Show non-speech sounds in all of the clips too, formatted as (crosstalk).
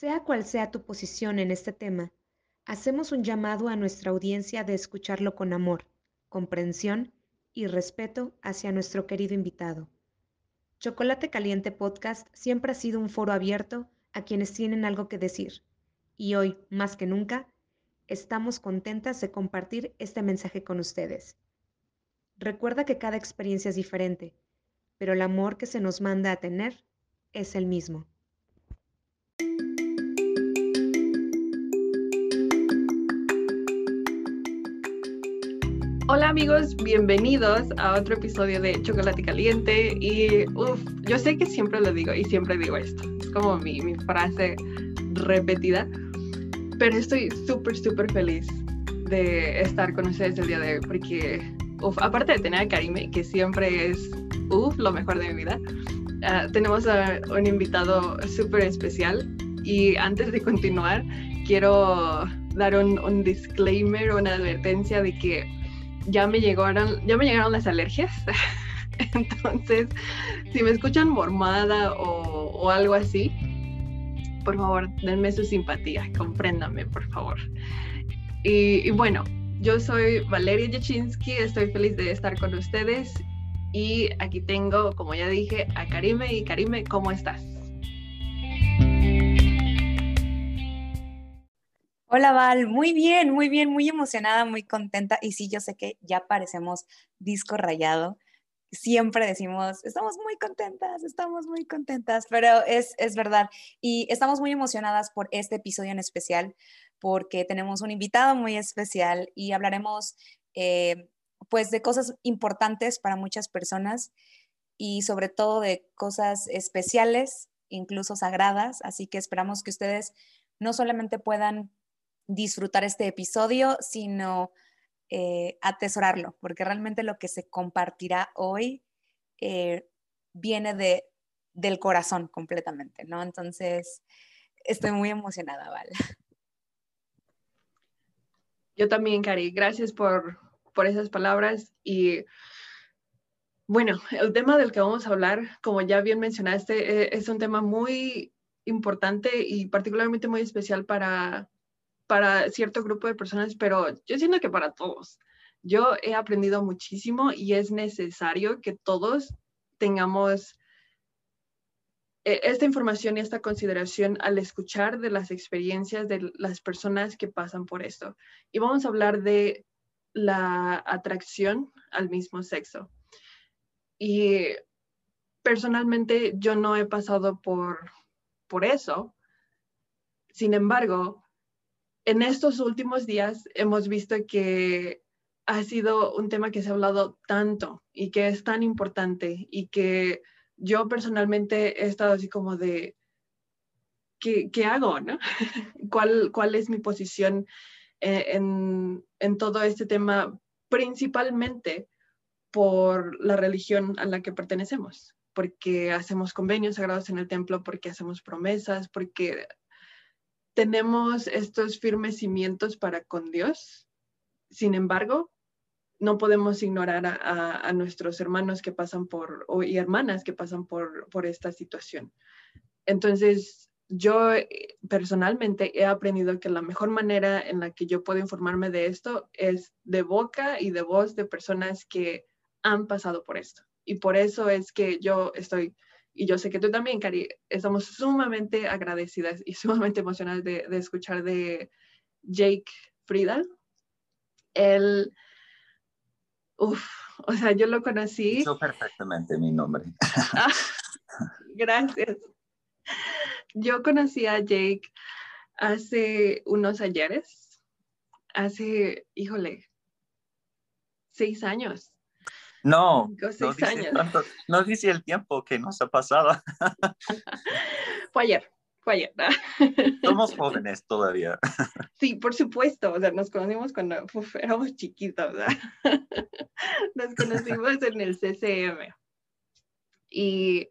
Sea cual sea tu posición en este tema, hacemos un llamado a nuestra audiencia de escucharlo con amor, comprensión y respeto hacia nuestro querido invitado. Chocolate Caliente Podcast siempre ha sido un foro abierto a quienes tienen algo que decir, y hoy, más que nunca, estamos contentas de compartir este mensaje con ustedes. Recuerda que cada experiencia es diferente, pero el amor que se nos manda a tener es el mismo. Hola amigos, bienvenidos a otro episodio de Chocolate Caliente. Y uff, yo sé que siempre lo digo y siempre digo esto, es como mi, mi frase repetida, pero estoy súper, súper feliz de estar con ustedes el día de hoy porque, aparte de tener a Karime, que siempre es, uff, lo mejor de mi vida, uh, tenemos a un invitado súper especial. Y antes de continuar quiero dar un, un disclaimer, una advertencia de que ya me llegaron, ya me llegaron las alergias. (laughs) Entonces, si me escuchan mormada o, o, algo así, por favor, denme su simpatía, compréndame, por favor. Y, y bueno, yo soy Valeria Jachinsky, estoy feliz de estar con ustedes y aquí tengo, como ya dije, a Karime. Y Karime, ¿cómo estás? Hola Val, muy bien, muy bien, muy emocionada, muy contenta. Y sí, yo sé que ya parecemos disco rayado. Siempre decimos, estamos muy contentas, estamos muy contentas, pero es, es verdad. Y estamos muy emocionadas por este episodio en especial, porque tenemos un invitado muy especial y hablaremos eh, pues de cosas importantes para muchas personas y sobre todo de cosas especiales, incluso sagradas. Así que esperamos que ustedes no solamente puedan disfrutar este episodio, sino eh, atesorarlo, porque realmente lo que se compartirá hoy eh, viene de, del corazón completamente, ¿no? Entonces, estoy muy emocionada, Val. Yo también, Cari, gracias por, por esas palabras y bueno, el tema del que vamos a hablar, como ya bien mencionaste, eh, es un tema muy importante y particularmente muy especial para, para cierto grupo de personas, pero yo siento que para todos. Yo he aprendido muchísimo y es necesario que todos tengamos eh, esta información y esta consideración al escuchar de las experiencias de las personas que pasan por esto. Y vamos a hablar de la atracción al mismo sexo. Y personalmente yo no he pasado por, por eso. Sin embargo, en estos últimos días hemos visto que ha sido un tema que se ha hablado tanto y que es tan importante y que yo personalmente he estado así como de, ¿qué, qué hago? ¿no? (laughs) ¿Cuál, ¿Cuál es mi posición eh, en, en todo este tema? Principalmente por la religión a la que pertenecemos, porque hacemos convenios sagrados en el templo, porque hacemos promesas, porque tenemos estos firmes cimientos para con Dios. Sin embargo, no podemos ignorar a, nuestros hermanos que pasan por, y hermanas que pasan por, por esta situación. Entonces, yo personalmente he aprendido que la mejor manera en la que yo puedo informarme de esto es de boca y de voz de personas que han pasado por esto. Y por eso es que yo estoy y yo sé que tú también, Cari, estamos sumamente agradecidas y (laughs) sumamente emocionadas de, de escuchar de Jake Frida. Él, uff, o sea, yo lo conocí. Hizo perfectamente mi nombre. Ah, gracias. Yo conocí a Jake hace unos ayeres, hace, híjole, seis años. No, no dice, tanto, no dice, el tiempo que nos ha pasado. (laughs) fue ayer, fue ayer. (laughs) Somos jóvenes todavía. Sí, por supuesto, o sea, nos conocimos cuando éramos chiquitos, (laughs) Nos conocimos en el CCM. Y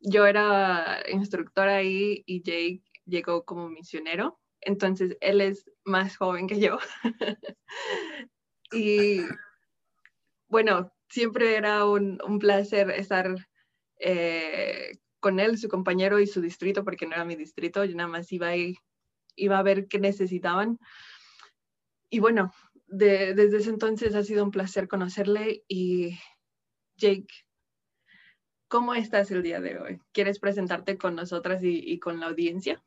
yo era instructora ahí y Jake llegó como misionero, entonces él es más joven que yo. y bueno, siempre era un, placer estar eh, con él, su compañero y su distrito, porque no era mi distrito, yo nada más iba, iba a ver qué necesitaban. Y bueno, desde ese entonces ha sido un placer conocerle y Jake, ¿cómo estás el día de hoy? ¿Quieres presentarte con nosotras y, con la audiencia?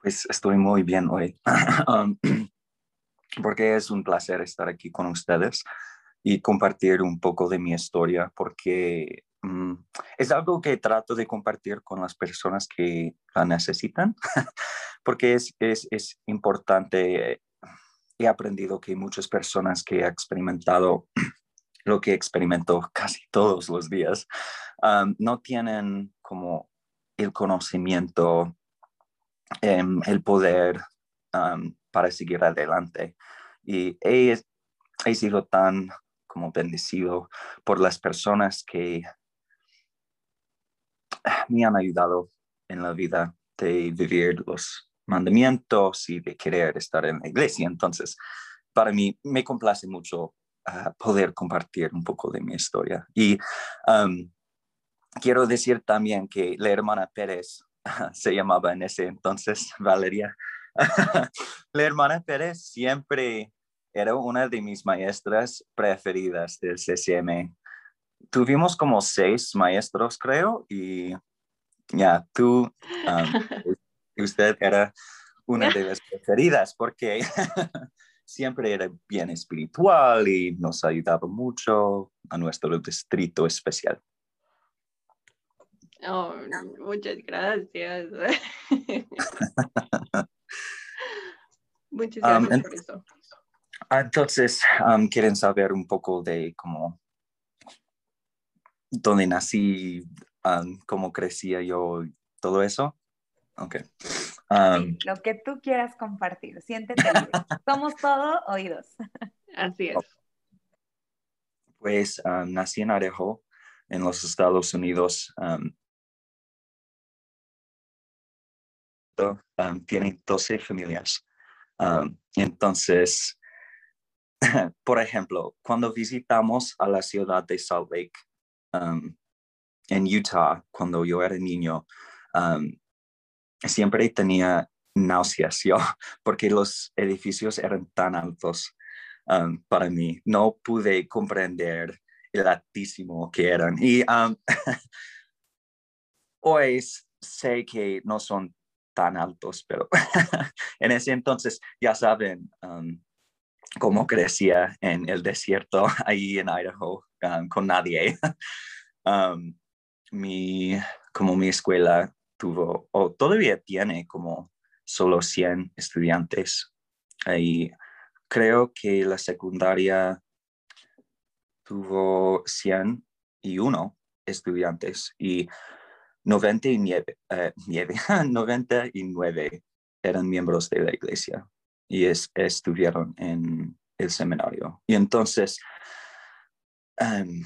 Pues estoy muy bien hoy, (clears throat) um, (clears throat) porque es un placer estar aquí con ustedes y compartir un poco de mi historia, porque mm, es algo que trato de compartir con las personas que la necesitan, (laughs) porque es, es, es importante he aprendido que muchas personas que han experimentado (clears throat) lo que experimento casi todos los días, um, no tienen como el conocimiento, em, el poder um, para seguir adelante. Y he, he sido tan como bendecido por las personas que me han ayudado en la vida de vivir los mandamientos y de querer estar en la iglesia. Entonces, para mí me complace mucho ah, poder compartir un poco de mi historia. Y um, quiero decir también que la hermana Pérez (laughs) se llamaba en ese entonces Valeria. (laughs) la hermana Pérez siempre era una de mis maestras preferidas del CCM. Tuvimos como seis maestros, creo, y ya, tú um, usted era una de las preferidas porque (laughs) siempre era bien espiritual y nos ayudaba mucho a nuestro distrito especial. Oh, muchas gracias. (laughs) muchas um, gracias por eso. Entonces, um, ¿quieren saber un poco de cómo, dónde nací, um, cómo crecía yo, todo eso? Ok. Um, lo que tú quieras compartir, siéntete (laughs) Somos todo oídos. Así es. Pues um, nací en Arejo, en los Estados Unidos. Um, tienen 12 familias. entonces, (laughs) por ejemplo, cuando visitamos a la ciudad de Salt Lake, en Utah, cuando yo era niño, siempre tenía náuseas yo, (laughs) porque los edificios eran tan altos um, para mí. No pude comprender el altísimo que eran. Y um, hoy (laughs) sé que no son tan altos, pero en ese entonces ya saben um, cómo crecía en el desierto (laughs) ahí en Idaho con nadie. (laughs) mi, como mi escuela tuvo, o todavía tiene como solo 100 estudiantes. Y creo que la secundaria tuvo 101 estudiantes y 99, eh, 99 (laughs) eran miembros de la iglesia y es, estuvieron en el seminario. Y entonces, em,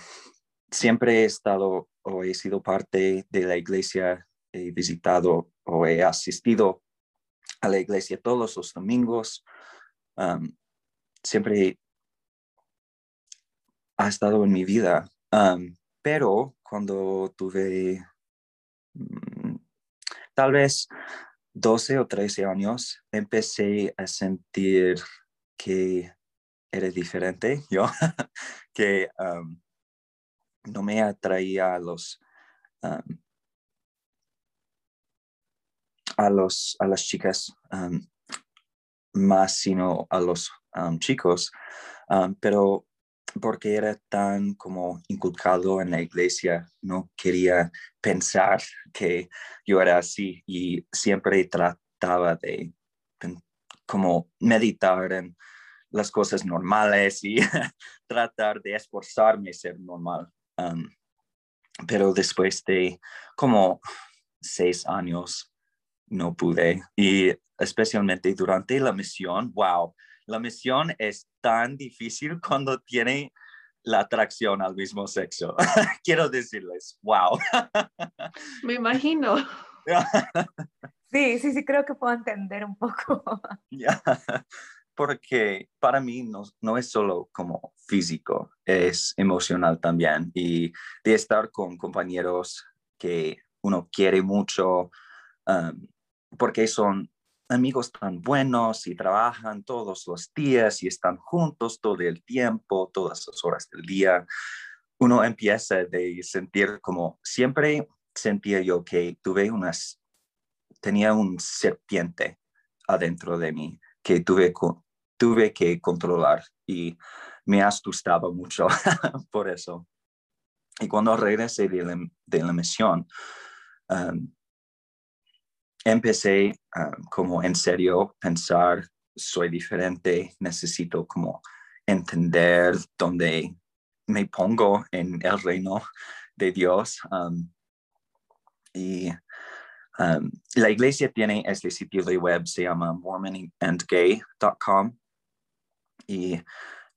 siempre he estado o he sido parte de la iglesia he visitado o he asistido a la iglesia todos los domingos. Um, siempre ha estado en mi vida. Um, pero cuando tuve mm, tal vez 12 o 13 años, empecé a sentir que era diferente (laughs) yo, que um, no me atraía a los a, los, a las chicas um, más, sino a los um, chicos, um, pero porque era tan como inculcado en la iglesia, no quería pensar que yo era así y siempre trataba de como meditar en las cosas normales y (laughs) tratar de esforzarme a ser normal. pero después de como seis años no pude. Y especialmente durante la misión, wow, la misión es tan difícil cuando tiene la atracción al mismo sexo. (laughs) Quiero decirles, wow. (laughs) Me imagino. sí, sí, sí, creo que puedo entender un poco. (laughs) Porque para mí no, no es solo como físico, es emocional también. Y de estar con compañeros que uno quiere mucho, um, porque son amigos tan buenos y trabajan todos los días y están juntos todo el tiempo, todas las horas del día, uno empieza a sentir como siempre sentía yo que tuve unas, tenía un serpiente adentro de mí que tuve, tuve que controlar y me asustaba mucho (laughs) por eso. Y cuando regresé de la, de la misión, um, empecé um, como en serio pensar, soy diferente, necesito como entender dónde me pongo en el reino de Dios. Um, y um, la iglesia tiene este sitio de web, se llama mormonandgay.com. Y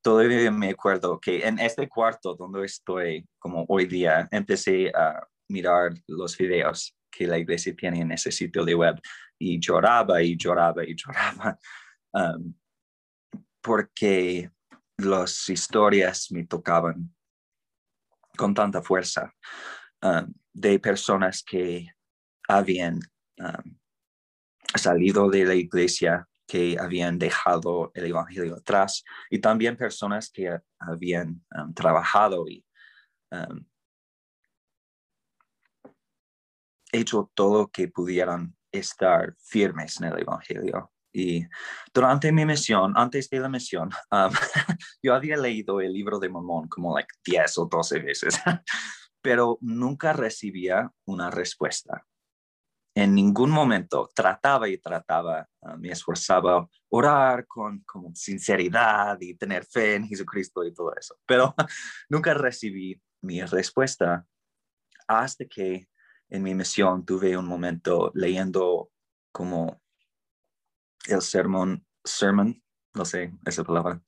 todavía me acuerdo que en este cuarto donde estoy, como hoy día, empecé a mirar los videos que la iglesia tiene en ese sitio de web. Y lloraba y lloraba y lloraba (laughs) um, porque las historias me tocaban con tanta fuerza um, de personas que habían um, salido de la iglesia, que habían dejado el Evangelio atrás y también personas que habían trabajado y hecho todo que pudieran estar firmes en el Evangelio. Y durante mi misión, antes de la misión, um, (laughs) yo había leído el libro de Mormón como like 10 o 12 veces, (laughs) pero nunca recibía una respuesta. En ningún momento trataba y trataba, uh, me esforzaba a orar con, con sinceridad y tener fe en Jesucristo y todo eso, pero (laughs) nunca recibí mi respuesta hasta que en mi misión tuve un momento leyendo como el sermón, sermon, no sé esa palabra,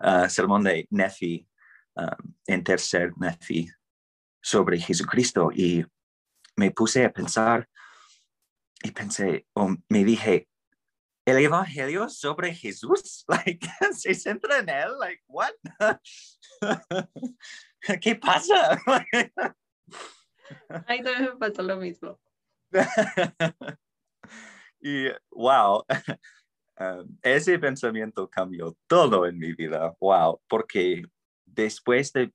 uh, (laughs) sermón de Nefi, um, en tercer Nefi, sobre Jesucristo y me puse a pensar y pensé, o me dije, el evangelio sobre Jesús, (laughs) like, (laughs) se centra en él, like, what? ¿Qué pasa? (laughs) Ahí también me pasó lo mismo. (laughs) y wow, um, (laughs) ese pensamiento cambió todo en mi vida, wow, porque después de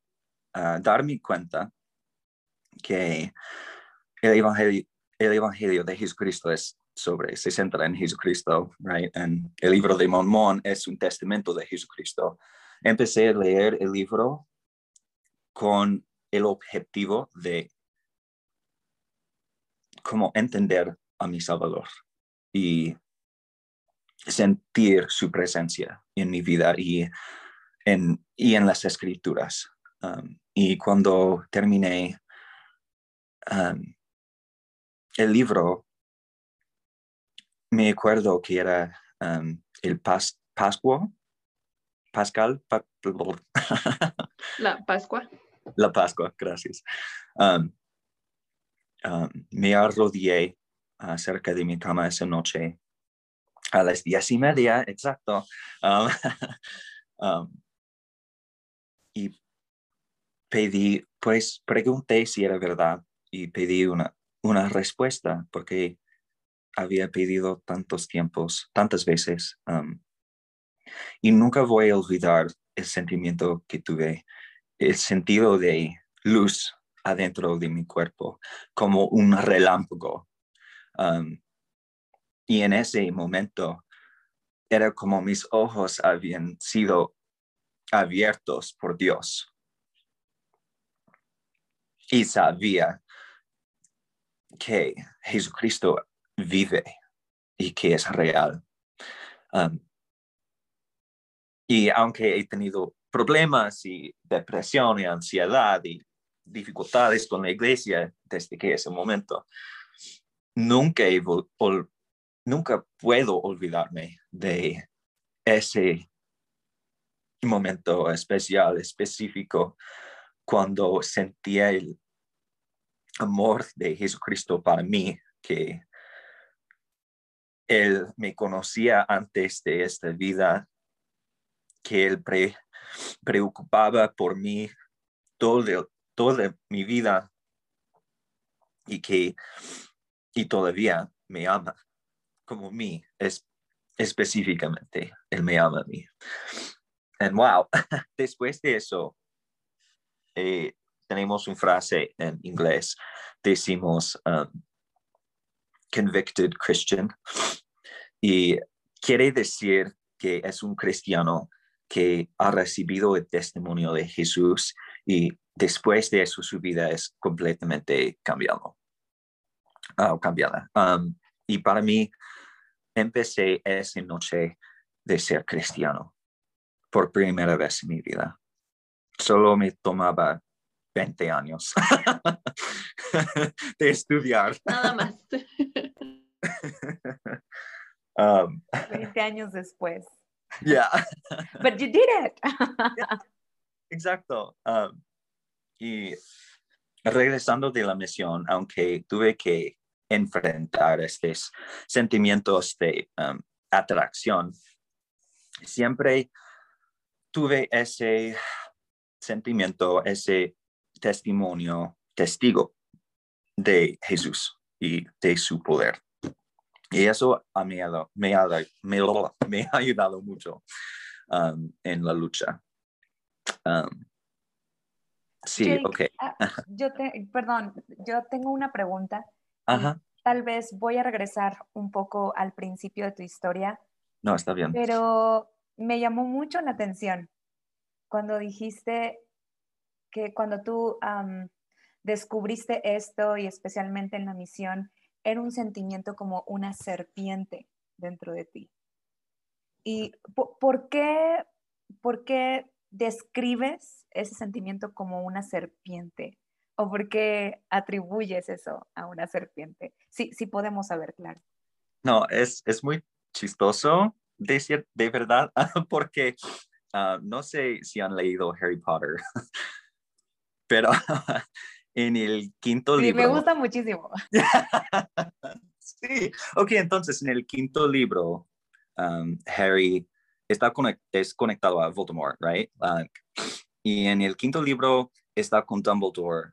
uh, darme cuenta que el evangelio, el evangelio de Jesucristo es sobre, se centra en Jesucristo, right? And el libro de Mormón es un testamento de Jesucristo. Empecé a leer el libro con el objetivo de como entender a mi Salvador y sentir su presencia en mi vida y en, y en las escrituras. Um, y cuando terminé um, el libro, me acuerdo que era um, el pas Pascua, Pascal, (laughs) la Pascua. La Pascua, gracias. Um, me arrodillé cerca de mi cama esa noche a las diez y media, exacto. Um, (laughs) um, y pedí, pues pregunté si era verdad y pedí una, una respuesta porque había pedido tantos tiempos, tantas veces. y nunca voy a olvidar el sentimiento que tuve, el sentido de luz adentro de mi cuerpo, como un relámpago. Um, y en ese momento era como mis ojos habían sido abiertos por Dios. Y sabía que Jesucristo vive y que es real. Um, y aunque he tenido problemas y depresión y ansiedad y dificultades con la iglesia desde que ese momento. Nunca, nunca puedo olvidarme de ese momento especial, específico, cuando sentía el amor de Jesucristo para mí, que Él me conocía antes de esta vida, que Él preocupaba por mí todo el, toda mi vida y que y todavía me ama como mí, es, específicamente, Él me ama a mí. And wow, (laughs) después de eso, eh, tenemos una frase en inglés, decimos um, convicted Christian, y quiere decir que es un cristiano que ha recibido el testimonio de Jesús y después de eso su vida es completamente cambiado, uh, cambiada. Um, y para mí, empecé esa noche de ser cristiano por primera vez en mi vida. Solo me tomaba 20 años (laughs) de estudiar. Nada más. (laughs) Um, 20 años después. (laughs) yeah, But you did it. Exacto. Um, y regresando de la misión, aunque tuve que enfrentar estos sentimientos de um, atracción, siempre tuve ese sentimiento, ese testimonio, testigo de Jesús y de su poder. Y eso a mí ha- me ha, me, me ha ayudado mucho um, en la lucha. Um, sí, Jake, ok. ah, (laughs) yo te, perdón, yo tengo una pregunta. Ajá. Tal vez voy a regresar un poco al principio de tu historia, No, está bien. pero me llamó mucho la atención cuando dijiste que cuando tú descubriste esto y especialmente en la misión, era un sentimiento como una serpiente dentro de ti. ¿Y po- por qué, por qué describes ese sentimiento como una serpiente? ¿O por qué atribuyes eso a una serpiente? Sí, sí podemos saber, claro. No, es, es muy chistoso decir de verdad, (laughs) porque ah, no sé si han leído Harry Potter, (laughs) pero (laughs) en el quinto Sí, libro. me gusta muchísimo. sí, ok, entonces en el quinto libro, um, Harry está conec- es conectado a Voldemort, right? Like, y en el quinto libro está con Dumbledore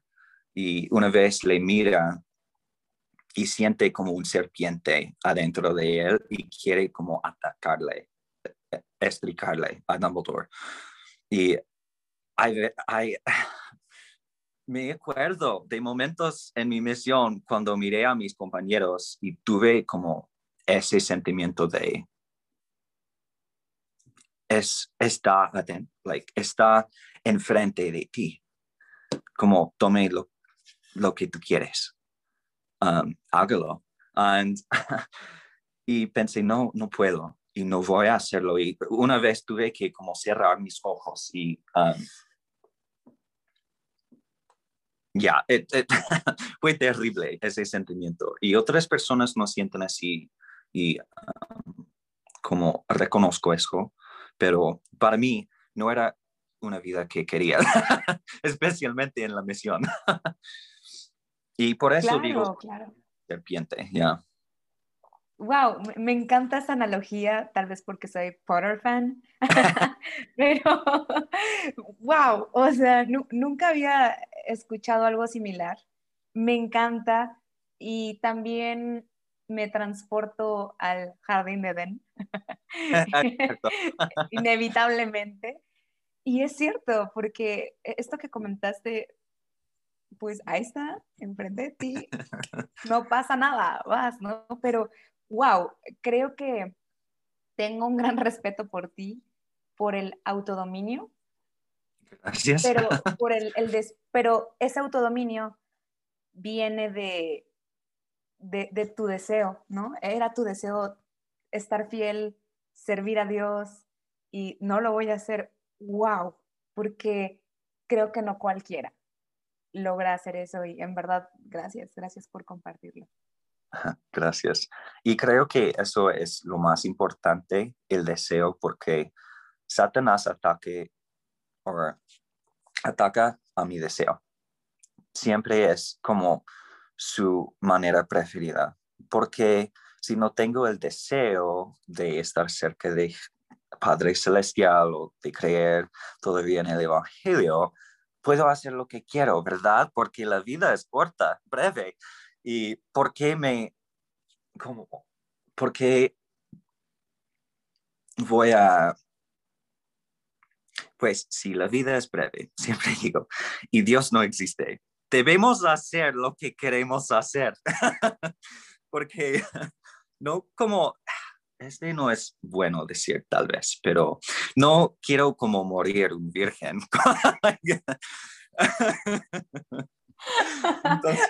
y una vez le mira y siente como un serpiente adentro de él y quiere como atacarle, estricarle a Dumbledore. Y hay, hay, (sighs) me acuerdo de momentos en mi misión cuando miré a mis compañeros y tuve como ese sentimiento de es está aten- like está enfrente de ti como tome lo, lo que tú quieres. Um, hágalo. And- (laughs) y pensé no no puedo y no voy a hacerlo y una vez tuve que como cerrar mis ojos y um, ya, (laughs) fue terrible ese sentimiento. Y otras personas no sienten así y um, como reconozco eso, pero para mí no era una vida que quería, (laughs) especialmente en la misión. (laughs) y por eso Claro, digo claro. serpiente, ya. Wow, me- encanta esa analogía, tal vez porque soy Potter fan, (laughs) pero wow, o sea, nu- nunca había escuchado algo similar. Me encanta y también me transporto al jardín de Edén. (laughs) (laughs) inevitablemente. Y es cierto, porque esto que comentaste, pues ahí está, enfrente de ti, (laughs) no pasa nada, vas, ¿no? Pero, wow, creo que tengo un gran respeto por ti, por el autodominio, Gracias. pero, por el, el des- pero ese autodominio viene de, de, de tu deseo, ¿no? Era tu deseo estar fiel, servir a Dios y no lo voy a hacer, wow, porque creo que no cualquiera logra hacer eso y en verdad, gracias, gracias por compartirlo. Gracias. Y creo que eso es lo más importante, el deseo, porque Satanás ataque o ataca a mi deseo. Siempre es como su manera preferida, porque si no tengo el deseo de estar cerca de Padre Celestial o de creer todavía en el Evangelio, puedo hacer lo que quiero, ¿verdad? Porque la vida es corta, breve. ¿Y por qué me, como, por qué voy a, pues si la vida es breve, (laughs) siempre digo, y Dios no existe, debemos hacer lo que queremos hacer, (laughs) porque no como, este no es bueno decir tal vez, pero no quiero como morir un virgen. (laughs)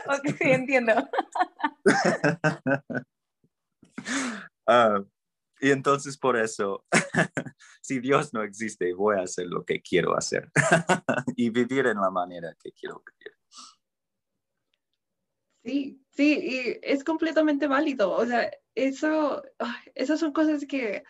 ok, sí, entiendo. (laughs) Ah, y entonces por eso, (laughs) si Dios no existe, voy a hacer lo que quiero hacer y vivir en la manera que quiero vivir. Sí, sí, y es completamente válido. O sea, eso, esas son cosas que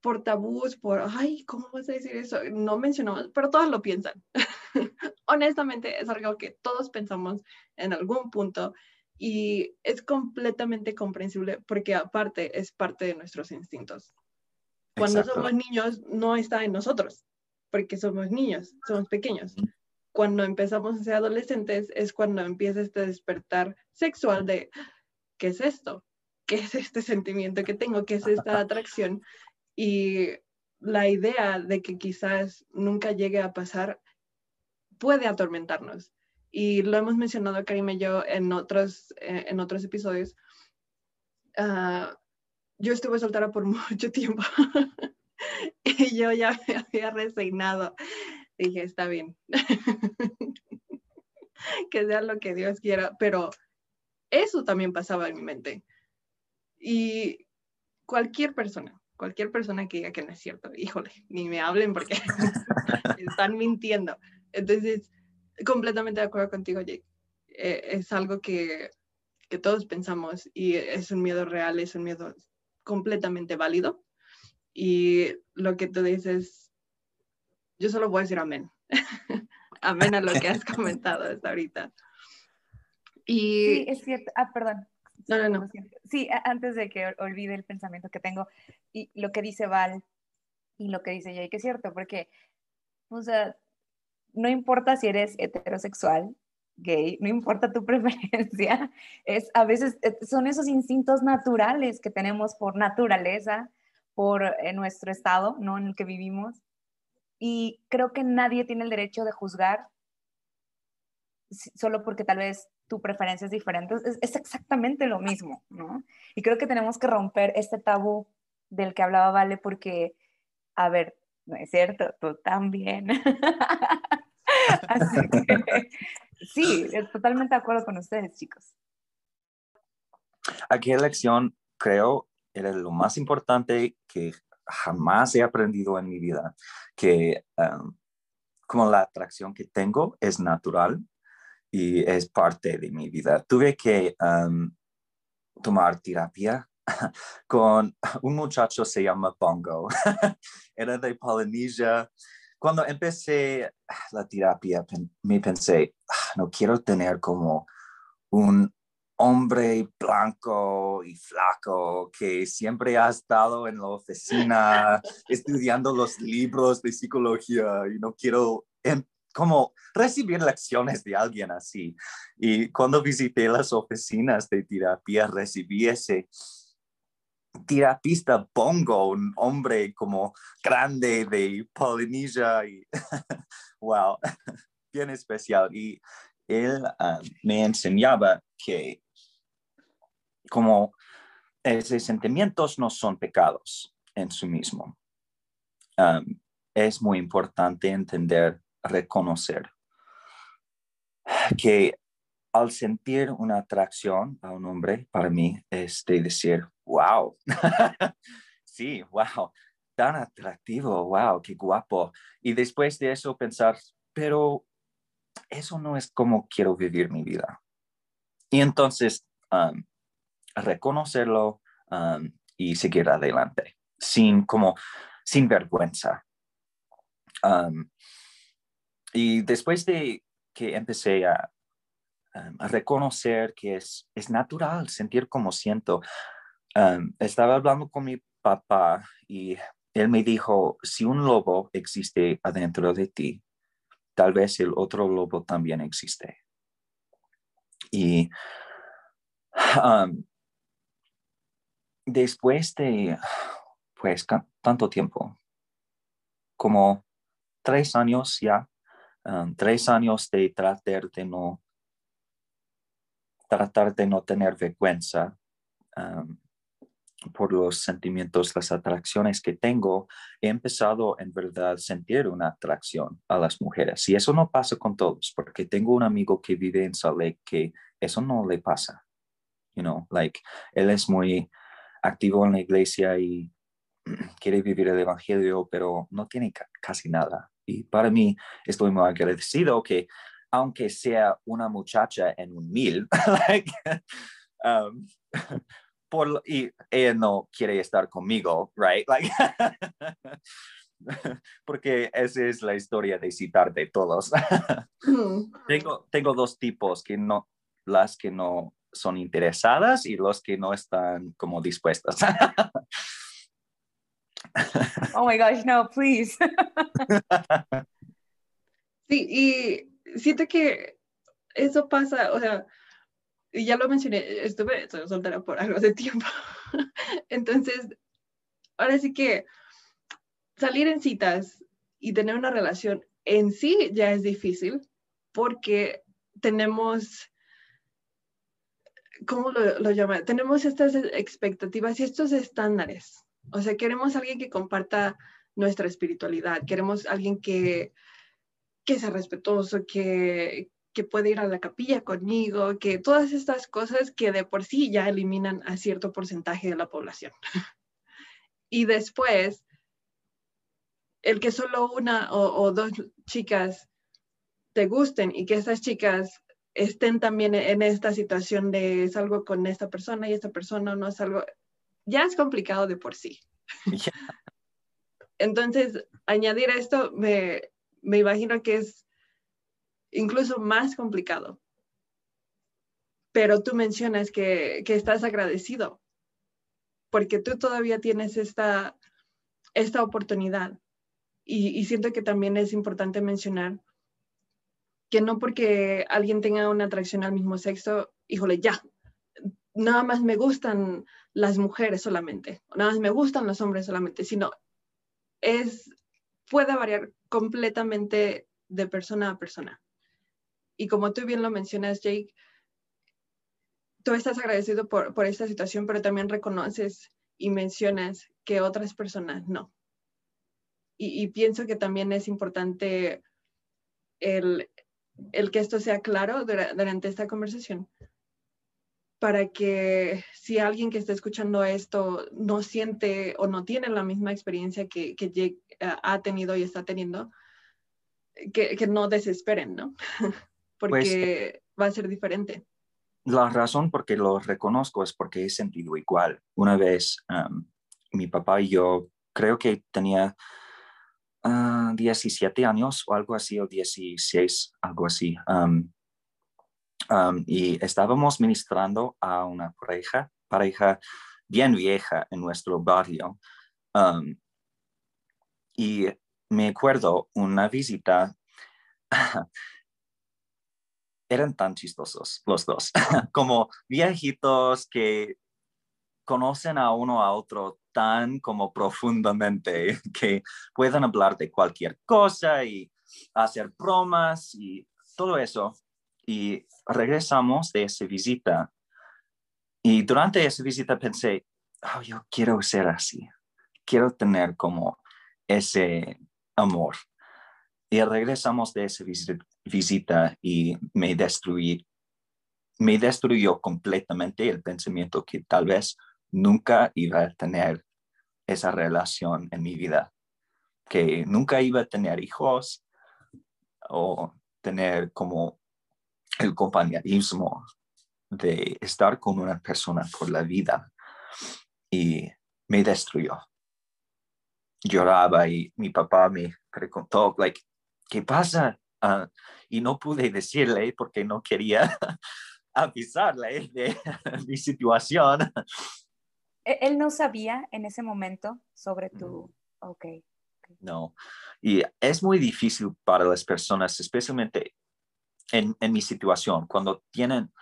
por tabús, por, ay, ¿cómo vas a decir eso? No mencionamos, pero todos lo piensan. (laughs) Honestamente, es algo que todos pensamos en algún punto y es completamente comprensible porque aparte es parte de nuestros instintos. Cuando somos niños no está en nosotros, porque somos niños, somos pequeños cuando empezamos a ser adolescentes es cuando empieza este despertar sexual de, ¿qué es esto? ¿Qué es este sentimiento que tengo? ¿Qué es esta (laughs) atracción? Y la idea de que quizás nunca llegue a pasar puede atormentarnos. Y lo hemos mencionado Karim y yo en otros, eh, en otros episodios. Ah, yo estuve soltera por (laughs) mucho tiempo (laughs) y yo ya me había resignado dije, está bien, (laughs) que sea lo que Dios quiera, pero eso también pasaba en mi mente. Y cualquier persona, cualquier persona que diga que no es cierto, híjole, ni me hablen porque (laughs) están mintiendo. Entonces, completamente de acuerdo contigo, Jake. Eh, es algo que, que todos pensamos y es un miedo real, es un miedo completamente válido. Y lo que tú dices yo solo voy a decir amén. (laughs) amén a lo que has comentado hasta ahorita. Y... Sí, es cierto. Ah, perdón. No, no, no. Sí, antes de que olvide el pensamiento que tengo y lo que dice Val y lo que dice Jay, que es cierto, porque, o sea, no importa si eres heterosexual, gay, no importa tu (laughs) preferencia, es a veces eh, son esos instintos naturales que tenemos por naturaleza, por eh, nuestro estado, ¿no? En el que vivimos, y creo que nadie tiene el derecho de juzgar solo porque tal vez tu preferencia es diferente. Es, exactamente lo mismo, ¿no? Y creo que tenemos que romper este tabú del que hablaba Vale porque, a ver, no es cierto, tú también. (laughs) Así que, sí, totalmente de acuerdo con ustedes, chicos. Aquí lección, creo, era lo más importante que jamás he aprendido en mi vida que um, como la atracción que tengo es natural y es parte de mi vida. Tuve que um, tomar terapia (laughs) con (laughs) un muchacho se llama Bongo, (laughs) era de Polinesia. Cuando empecé la terapia me pensé, ah, no quiero tener como un hombre blanco y flaco que siempre ha estado en la oficina (laughs) estudiando los libros de psicología y no quiero em, como recibir lecciones de alguien así. Y cuando visité las oficinas de terapia recibí ese terapista Bongo, un hombre como grande de Polinesia y (laughs) wow, (laughs) bien especial. Y él ah, me enseñaba que como esos sentimientos no son pecados en sí mismo. Um, es muy importante entender, reconocer que al sentir una atracción a un hombre, para mí es de decir, wow, (laughs) sí, wow, tan atractivo, wow, qué guapo. Y después de eso pensar, pero eso no es como quiero vivir mi vida. Y entonces um, reconocerlo um, y seguir adelante, sin como, sin vergüenza. Um, y después de que empecé a, um, a reconocer que es, es, natural sentir como siento, estaba hablando con mi papá y él me dijo, si un lobo existe adentro de ti, tal vez el otro lobo también existe. Y después de, pues, tanto tiempo, como tres años ya, um, tres años de tratar de no, tratar de no tener vergüenza um, por los sentimientos, las atracciones que tengo, he empezado en verdad a sentir una atracción a las mujeres. Y eso no pasa con todos, porque tengo un amigo que vive en Salt que eso no le pasa. You know, like, él es muy activo en la iglesia y (clears throat) quiere vivir el evangelio, pero no tiene casi nada. Y para mí estoy muy agradecido que aunque sea una muchacha en un mil, (laughs) like, um, (laughs) por, y ella no quiere estar conmigo, right? Like, (laughs) porque esa es la historia de citar de todos. Mm. tengo, tengo dos tipos, que no, las que no son interesadas y los que no están como dispuestas. (laughs) oh my gosh, no, please. (laughs) sí, y siento que eso pasa, o sea, ya lo mencioné, estuve soltera por algo de tiempo. (laughs) Entonces, ahora sí que salir en citas y tener una relación en sí ya es difícil porque tenemos ¿cómo lo, lo llama? Tenemos estas expectativas y estos estándares. O sea, queremos alguien que comparta nuestra espiritualidad, queremos alguien que, que sea respetuoso, que, que puede ir a la capilla conmigo, que todas estas cosas que de por sí ya eliminan a cierto porcentaje de la población. (laughs) y después, el que solo una o, o, dos chicas te gusten y que esas chicas estén también en esta situación de salgo con esta persona y esta persona no es algo, ya es complicado de por sí. Entonces, añadir esto, me, me imagino que es incluso más complicado. Pero tú mencionas que, que estás agradecido porque tú todavía tienes esta, esta oportunidad. Y, y siento que también es importante mencionar que no porque alguien tenga una atracción al mismo sexo, híjole, ya, nada más me gustan las mujeres solamente, nada más me gustan los hombres solamente, sino es, puede variar completamente de persona a persona. Y como tú bien lo mencionas, Jake, tú estás agradecido por, por esta situación, pero también reconoces y mencionas que otras personas no. Y, y pienso que también es importante el, el que esto sea claro durante esta conversación para que si alguien que está escuchando esto no siente o no tiene la misma experiencia que, que eh, ha tenido y está teniendo, que, que no desesperen, ¿no? (laughs) porque pues, va a ser diferente. La razón por que lo reconozco es porque he sentido igual. Una vez um, mi papá y yo, creo que tenía 17 ah, años o algo así, o 16, algo así. y estábamos ministrando a una pareja, pareja bien vieja en nuestro barrio. y me acuerdo una visita, (laughs) eran tan chistosos los dos, (laughs) como viejitos que conocen a uno a otro tan como profundamente (laughs) que puedan hablar de cualquier cosa y hacer bromas y todo eso. Y regresamos de esa visita. Y durante esa visita pensé, oh, yo quiero ser así. Quiero tener como ese amor. Y regresamos de esa visita y me destruí, me destruyó completamente el pensamiento que tal vez nunca iba a tener esa relación en mi vida, que nunca iba a tener hijos o tener como el compañerismo de estar con una persona por la vida y me destruyó. Lloraba y mi papá me preguntó, like, ¿qué pasa? Ah, y no pude decirle porque no quería (laughs) avisarle de (laughs) mi situación. E-, él no sabía en ese momento sobre tu... Ok. No. Y es muy difícil para las personas, especialmente en, en mi situación, cuando tienen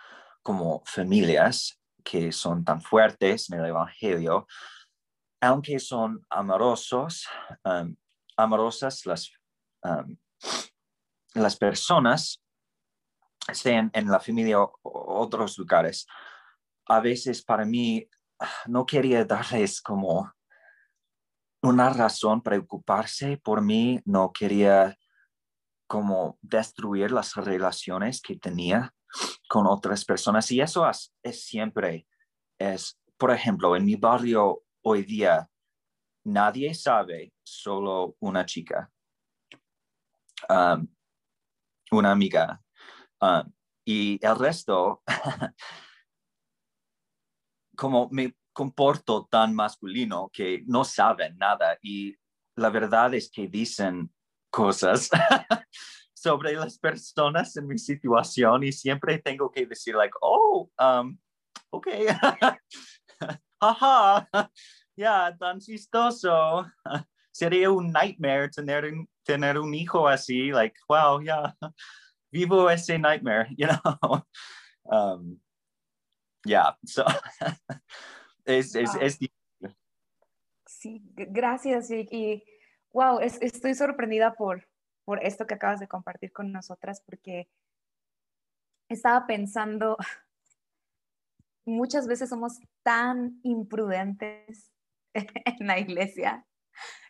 como familias, que son tan fuertes en el Evangelio, aunque son amorosos, um, amorosas las, um, las personas, sean en la familia o otros lugares, a veces para mí no quería darles como una razón preocuparse por mí, no quería como destruir las relaciones que tenía con otras personas. Y eso es, siempre, es, por ejemplo, en mi barrio hoy día, nadie sabe, solo una chica, um, una amiga. Um, y el resto, (laughs) como me comporto tan masculino que no saben nada y la verdad es que dicen cosas (laughs) sobre las personas en mi situación y siempre tengo que decir like, oh, um, ok, (laughs) ajá, ya, tan chistoso. (laughs) Sería un nightmare tener, tener un hijo así, like, wow, ya, vivo ese nightmare, you know. Um, yeah, so (laughs) es, es, es difícil. Sí, gracias. Y, wow, estoy sorprendida por, por esto que acabas de compartir con nosotras, porque estaba pensando, (laughs) muchas veces somos tan imprudentes (laughs) en la iglesia,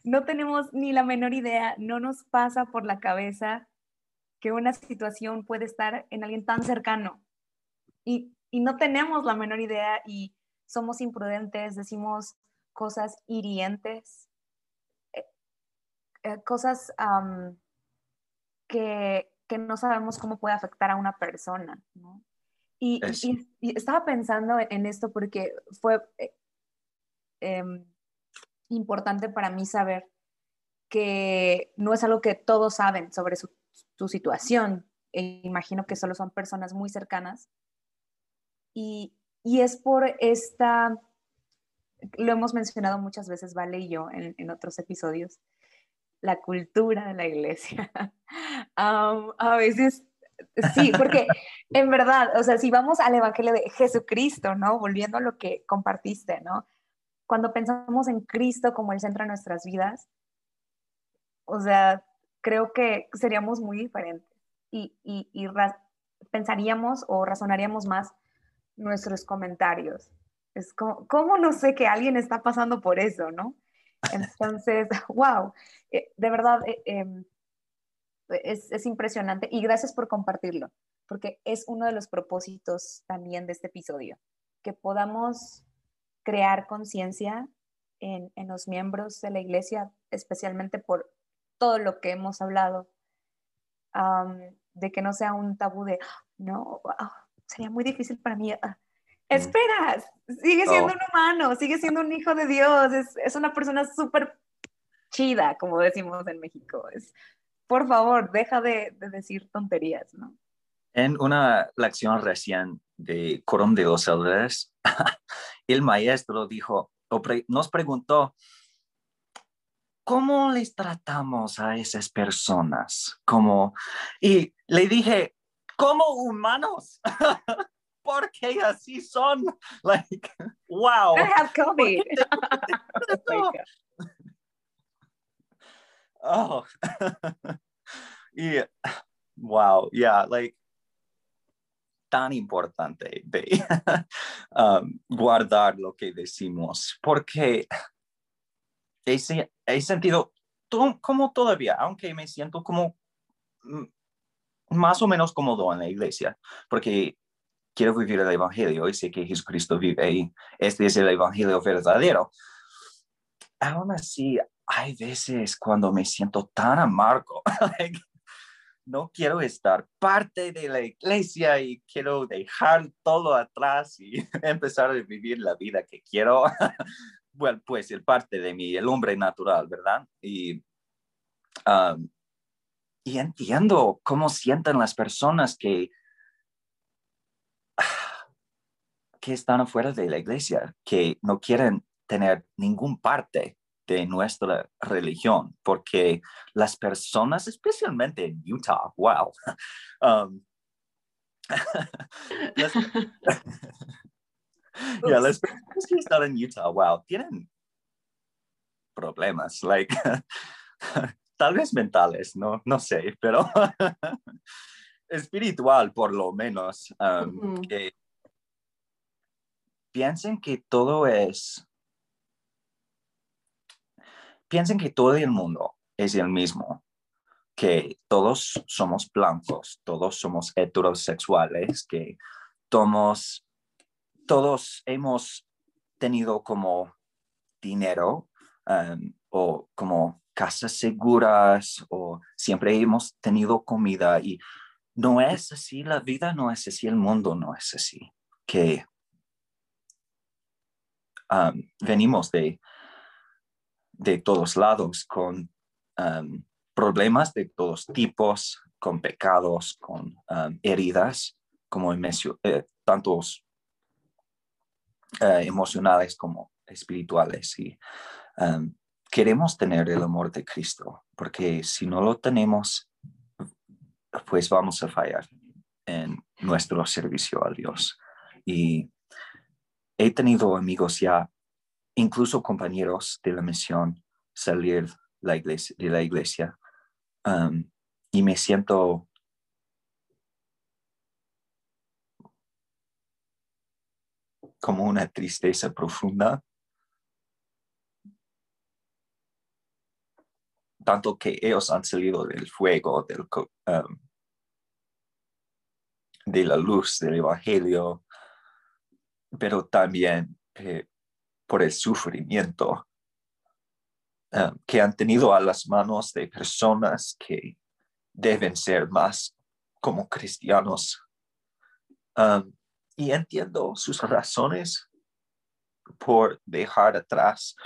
no tenemos ni la menor idea, no nos pasa por la cabeza que una situación puede estar en alguien tan cercano y, y no tenemos la menor idea y somos imprudentes, decimos cosas hirientes, eh, eh, cosas que, no sabemos cómo puede afectar a una persona. Y, estaba pensando en esto porque fue eh, em, importante para mí saber que no es algo que todos saben sobre su, su situación. E imagino que solo son personas muy cercanas. Y, y es por esta, lo hemos mencionado muchas veces, Vale y yo, en, otros episodios, la cultura de la iglesia. (laughs) a veces, sí, porque (laughs) en verdad, o sea, si vamos al Evangelio de Jesucristo, ¿no? Volviendo a lo que compartiste, ¿no? Cuando pensamos en Cristo como el centro de nuestras vidas, o sea, creo que seríamos muy diferentes y, y, y pensaríamos o razonaríamos más nuestros comentarios. Es como, ¿cómo no sé que alguien está pasando por eso, no? Entonces, (laughs) wow, eh, de verdad eh, em, es, es, impresionante y gracias por compartirlo, porque es uno de los propósitos también de este episodio, que podamos crear conciencia en, en, los miembros de la iglesia, especialmente por todo lo que hemos hablado, de que no sea un tabú de, (gasps) no, wow, sería muy difícil para mí. Ah, mm. Esperas, sigue siendo un humano, sigue siendo un hijo de Dios, es, una persona súper chida, como decimos en México. Es, por favor, deja de, decir tonterías, ¿no? En una lección recién de Corum de los Elders, (laughs) el maestro dijo, nos preguntó, ¿cómo les tratamos a esas personas? Como, y le dije, como humanos. (laughs) Porque así son. (laughs) Like, wow. I have COVID. (laughs) oh. y, wow, yeah, like, tan importante de um, guardar lo que decimos, porque he, he sentido como todavía, aunque me siento como mm, más o menos cómodo en la iglesia, porque quiero vivir el Evangelio y sé que Jesucristo vive y este es el Evangelio verdadero. Aún así, hay veces cuando me siento tan amargo, (laughs) no quiero estar parte de la iglesia y quiero dejar todo atrás y (laughs) empezar a vivir la vida que quiero. (laughs) bueno, pues el parte de mí, el hombre natural, ¿verdad? Y um, y entiendo cómo sienten las personas que, que están afuera de la iglesia, que no quieren tener ningún parte de nuestra religión, porque las personas, especialmente en Utah, wow, (laughs) um, (laughs) las (laughs) personas que están en Utah, wow, tienen problemas, like, tal vez mentales, no, no sé, pero (laughs) espiritual por lo menos, um, que piensen que todo es, piensen que todo el mundo es el mismo, que todos somos blancos, todos somos heterosexuales, que todos, todos hemos tenido como dinero um, o como casas seguras o siempre hemos tenido comida y no es así, la vida no es así, el mundo no es así, que um, venimos de, de todos lados con um, problemas de todos tipos, con pecados, con um, heridas, como eh, tantos eh, emocionales como espirituales. Y queremos tener el amor de Cristo, porque si no lo tenemos, pues vamos a fallar en nuestro servicio a Dios. Y he tenido amigos ya, incluso compañeros de la misión, salir la iglesia, de la iglesia um, y me siento como una tristeza profunda. Tanto que ellos han salido del fuego, del, um, de la luz del Evangelio, pero también eh, por el sufrimiento eh, que han tenido a las manos de personas que deben ser más como cristianos. Um, y entiendo sus razones por dejar atrás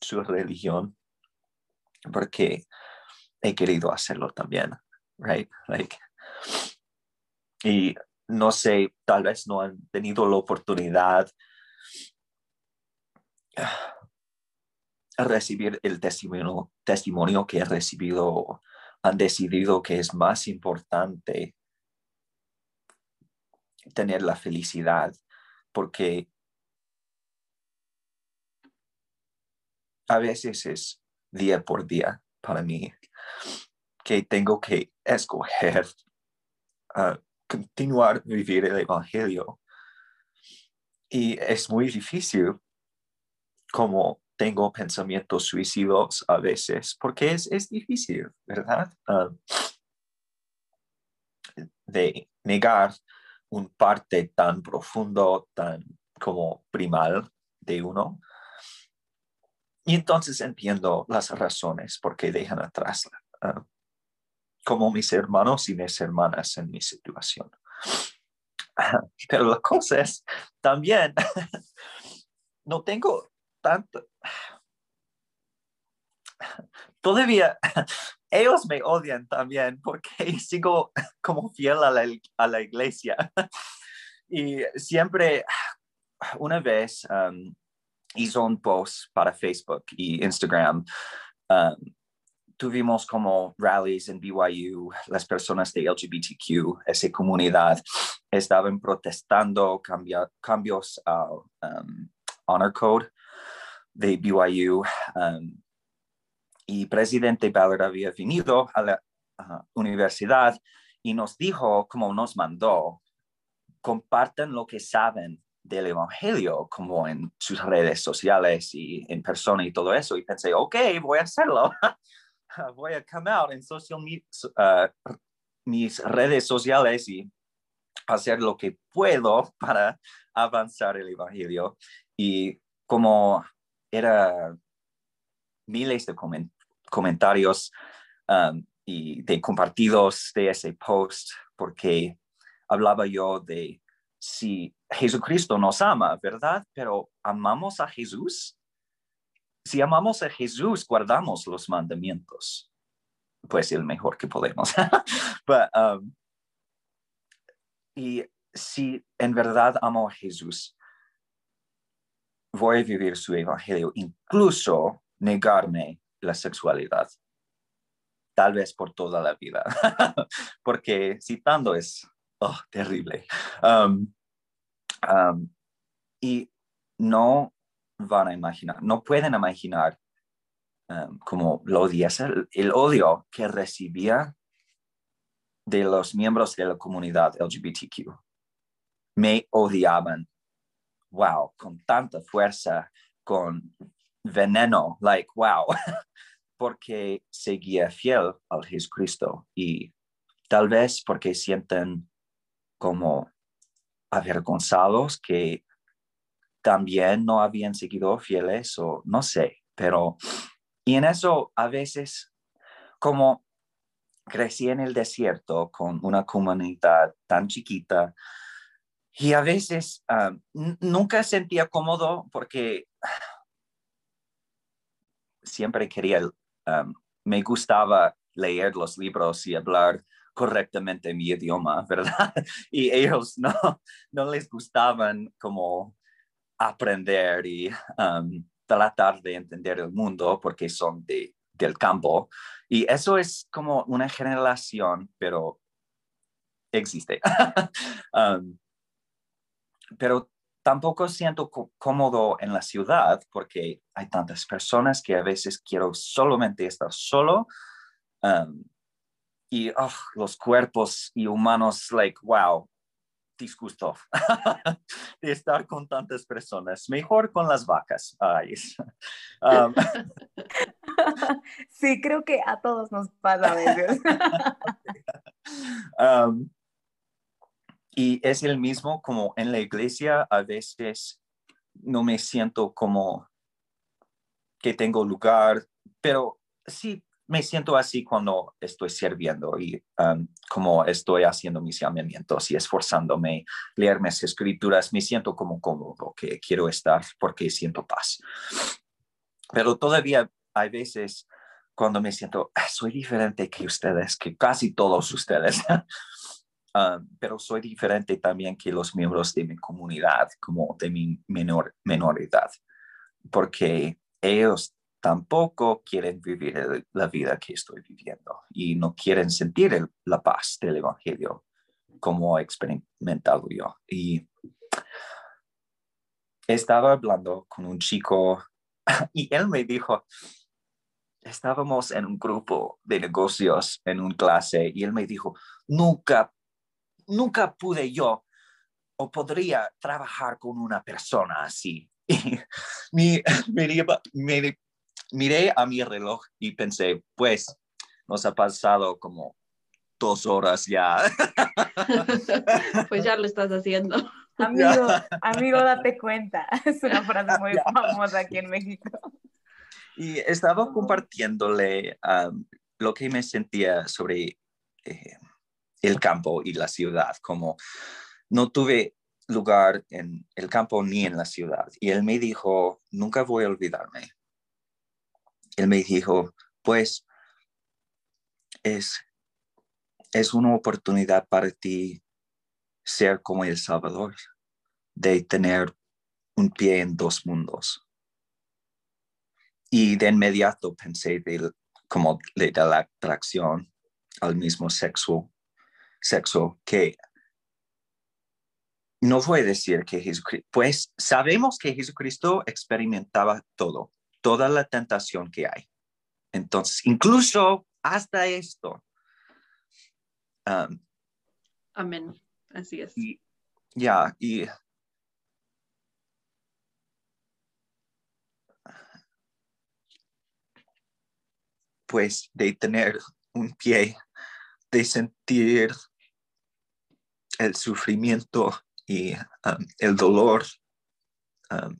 su religión, porque he querido hacerlo también, right? Like, y no sé, tal vez no han tenido la oportunidad recibir el testimonio, testimonio que he recibido, han decidido que es más importante tener la felicidad, porque a veces es día por día para mí que tengo que escoger uh, continuar vivir el evangelio. Y es muy difícil como tengo pensamientos suicidos a veces, porque es, es difícil, ¿verdad? Uh, de negar un parte tan profundo, tan como primal de uno. Y entonces entiendo las razones por qué dejan atrás, uh, como mis hermanos y mis hermanas en mi situación. (laughs) Pero la cosa es, también (laughs) no tengo tanto, (sighs) todavía (laughs) ellos me odian también porque sigo como fiel a la, a la iglesia. Y siempre, (sighs) una vez hizo un post para Facebook y Instagram. Um, tuvimos como rallies en BYU, las personas de LGBTQ, esa comunidad, estaban protestando cambia, cambios al um, honor code de BYU. Um, y presidente Ballard había venido a la universidad y nos dijo, como nos mandó, compartan lo que saben del Evangelio, como en sus redes sociales y en persona y todo eso. Y pensé, ok, voy a hacerlo. (laughs) voy a come en social uh, mis redes sociales y hacer lo que puedo para avanzar el Evangelio. Y como era miles de coment comentarios um, y de compartidos de ese post, porque hablaba yo de si Jesucristo nos ama, ¿verdad? Pero ¿amamos a Jesús? Si amamos a Jesús, guardamos los mandamientos. Pues el mejor que podemos. (laughs) But, um, y si en verdad amo a Jesús, voy a vivir su evangelio, incluso negarme la sexualidad. Tal vez por toda la vida. (laughs) Porque citando es oh, terrible. Um, um, y no van a imaginar, no pueden imaginar um, como lo odias, el, el, odio que recibía de los miembros de la comunidad LGBTQ. Me odiaban, wow, con tanta fuerza, con veneno, like, wow, (laughs) porque seguía fiel al Jesucristo y tal vez porque sienten como avergonzados que también no habían seguido fieles o no sé, pero y en eso a veces como crecí en el desierto con una comunidad tan chiquita y a veces um, nunca sentía cómodo porque siempre quería, um, me gustaba leer los libros y hablar correctamente mi idioma, ¿verdad? (laughs) Y ellos no, no les gustaban como aprender y um, tratar de entender el mundo porque son de, del campo. Y eso es como una generación, pero existe. (laughs) um, pero tampoco siento cómodo en la ciudad porque hay tantas personas que a veces quiero solamente estar solo. Um, y oh, los cuerpos y humanos, like, wow, disgusto (laughs) de estar con tantas personas. Mejor con las vacas. Um, (laughs) sí, creo que a todos nos pasa a veces. (laughs) Um, y es el mismo como en la iglesia, a veces no me siento como que tengo lugar, pero sí me siento así cuando estoy sirviendo y como estoy haciendo mis llamamientos y esforzándome, leer mis escrituras, me siento como cómodo que quiero estar porque siento paz. Pero todavía hay veces cuando me siento, ah, soy diferente que ustedes, que casi todos ustedes, um, (laughs) pero soy diferente también que los miembros de mi comunidad, como de mi menor, menoridad, porque ellos tampoco quieren vivir la vida que estoy viviendo y no quieren sentir la paz del Evangelio como he experimentado yo. Y estaba hablando con un chico (laughs) y él me dijo, estábamos en un grupo de negocios en un clase y él me dijo, nunca, nunca pude yo o podría trabajar con una persona así. (laughs) Y me, (laughs) me, miré a mi reloj y pensé, pues nos ha pasado como dos horas ya. (laughs) pues ya lo estás haciendo. Amigo, amigo, date cuenta. (laughs) Es una frase (laughs) muy famosa aquí en México. Y estaba compartiéndole um, lo que me sentía sobre eh, el campo y la ciudad, como no tuve lugar en el campo ni en la ciudad. Y él me dijo, nunca voy a olvidarme él me dijo, pues es, es una oportunidad para ti ser como El Salvador, de tener un pie en dos mundos. Y de inmediato pensé de, como de, la atracción al mismo sexo, sexo que no voy a decir que Jesucristo, pues sabemos que Jesucristo experimentaba todo, toda la tentación que hay. Entonces, incluso hasta esto. Um, Amén. Así es. Ya, y pues de tener un pie, de sentir el sufrimiento y um, el dolor um,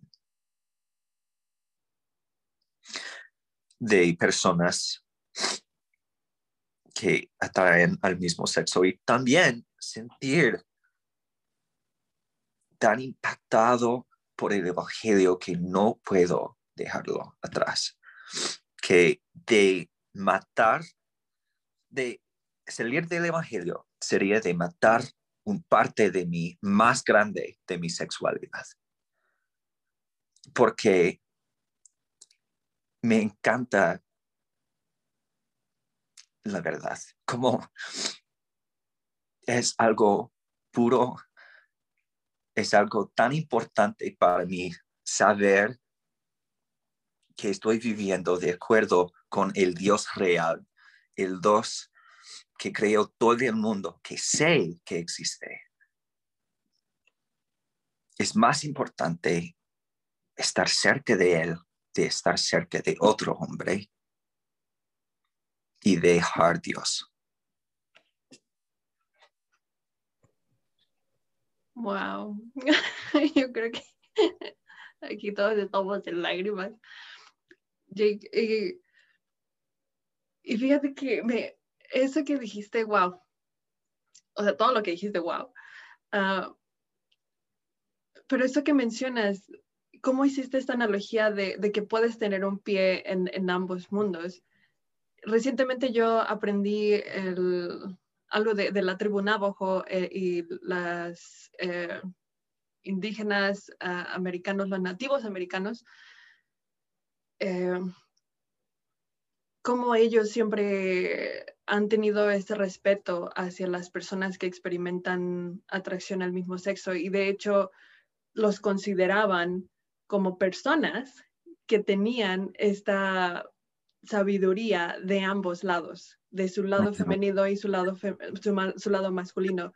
de personas que atraen al mismo sexo y también sentir tan impactado por el Evangelio que no puedo dejarlo atrás, que de matar, de salir del Evangelio sería de matar un parte de mí más grande de mi sexualidad. Porque me encanta la verdad, como es algo puro, es algo tan importante para mí saber que estoy viviendo de acuerdo con el Dios real, el Dios que creó todo el mundo, que sé que existe. Es más importante estar cerca de Él de estar cerca de otro hombre y dejar Dios. Wow, (laughs) yo creo que (laughs) aquí todos estamos en lágrimas. Eh, y fíjate que me, eso que dijiste, wow, o sea, todo lo que dijiste, wow. Ah, pero eso que mencionas, ¿cómo hiciste esta analogía de, que puedes tener un pie en, ambos mundos? Recientemente yo aprendí algo de, la tribu Navajo eh, y las eh, indígenas ah, americanos, los nativos americanos, eh, cómo ellos siempre han tenido este respeto hacia las personas que experimentan atracción al mismo sexo y de hecho los consideraban como personas que tenían esta sabiduría de ambos lados, de su lado femenino y su lado, su, lado masculino.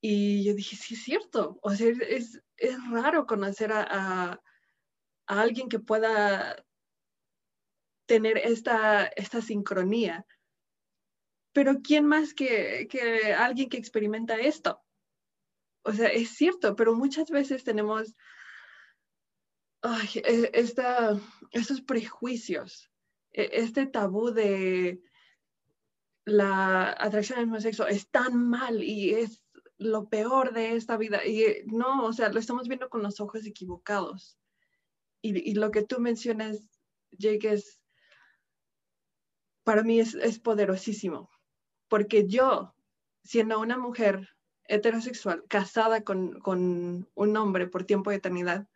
Y yo dije, sí es cierto, o sea, es, es raro conocer a, a, alguien que pueda tener esta, esta sincronía. Pero ¿quién más que, que alguien que experimenta esto? O sea, es cierto, pero muchas veces tenemos ay, e, estos prejuicios, e, este tabú de la atracción al mismo sexo es tan mal y es lo peor de esta vida. Y eh, no, o sea, lo estamos viendo con los ojos equivocados. Y, lo que tú mencionas, Jake, para mí es, es poderosísimo. Porque yo, siendo una mujer heterosexual, casada con, con un hombre por tiempo de eternidad,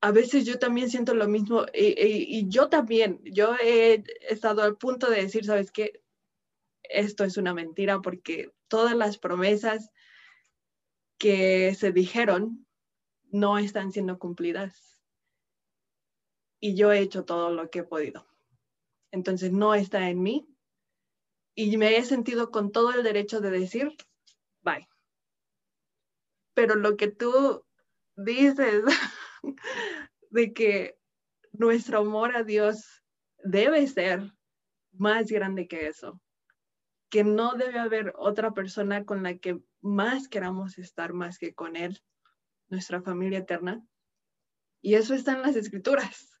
a veces yo también siento lo mismo y, yo también, yo he estado al punto de decir, ¿sabes qué? Esto es una mentira porque todas las promesas que se dijeron no están siendo cumplidas. Y yo he hecho todo lo que he podido. Entonces no está en mí. Y me he sentido con todo el derecho de decir, bye. Pero lo que tú dices (laughs) (laughs) de que nuestro amor a Dios debe ser más grande que eso, que no debe haber otra persona con la que más queramos estar más que con Él, nuestra familia eterna. Y eso está en las escrituras.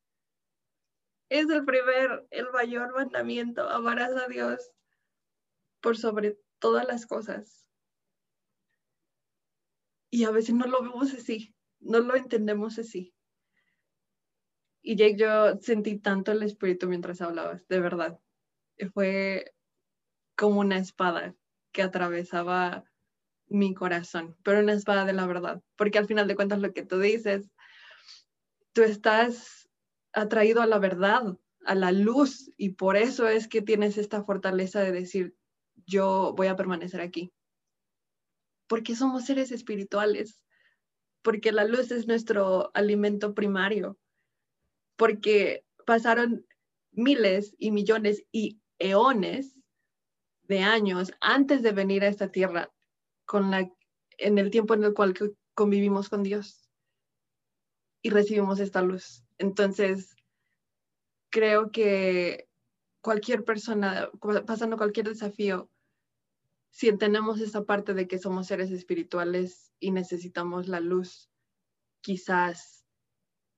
Es el primer, el mayor mandamiento, amarás a Dios por sobre todas las cosas. Y a veces no lo vemos así no lo entendemos así. Y Jake, yo sentí tanto el espíritu mientras hablabas, de verdad. Fue como una espada que atravesaba mi corazón, pero una espada de la verdad, porque al final de cuentas lo que tú dices, tú estás atraído a la verdad, a la luz, y por eso es que tienes esta fortaleza de decir, yo voy a permanecer aquí, porque somos seres espirituales, porque la luz es nuestro alimento primario, porque pasaron miles y millones y eones de años antes de venir a esta tierra en el tiempo en el cual convivimos con Dios y recibimos esta luz. Entonces, creo que cualquier persona, pasando cualquier desafío, si entendemos esa parte de que somos seres espirituales y necesitamos la luz, quizás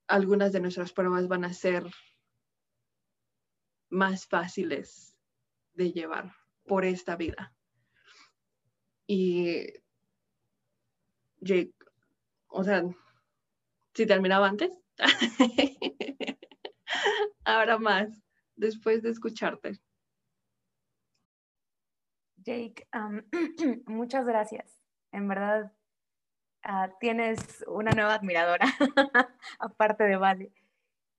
algunas de nuestras pruebas van a ser más fáciles de llevar por esta vida. Y Jake, o sea, si terminaba antes, (laughs) ahora más, después de escucharte. Jake, (clears throat) muchas gracias. En verdad, ah, tienes una nueva admiradora, (laughs) aparte de Vale.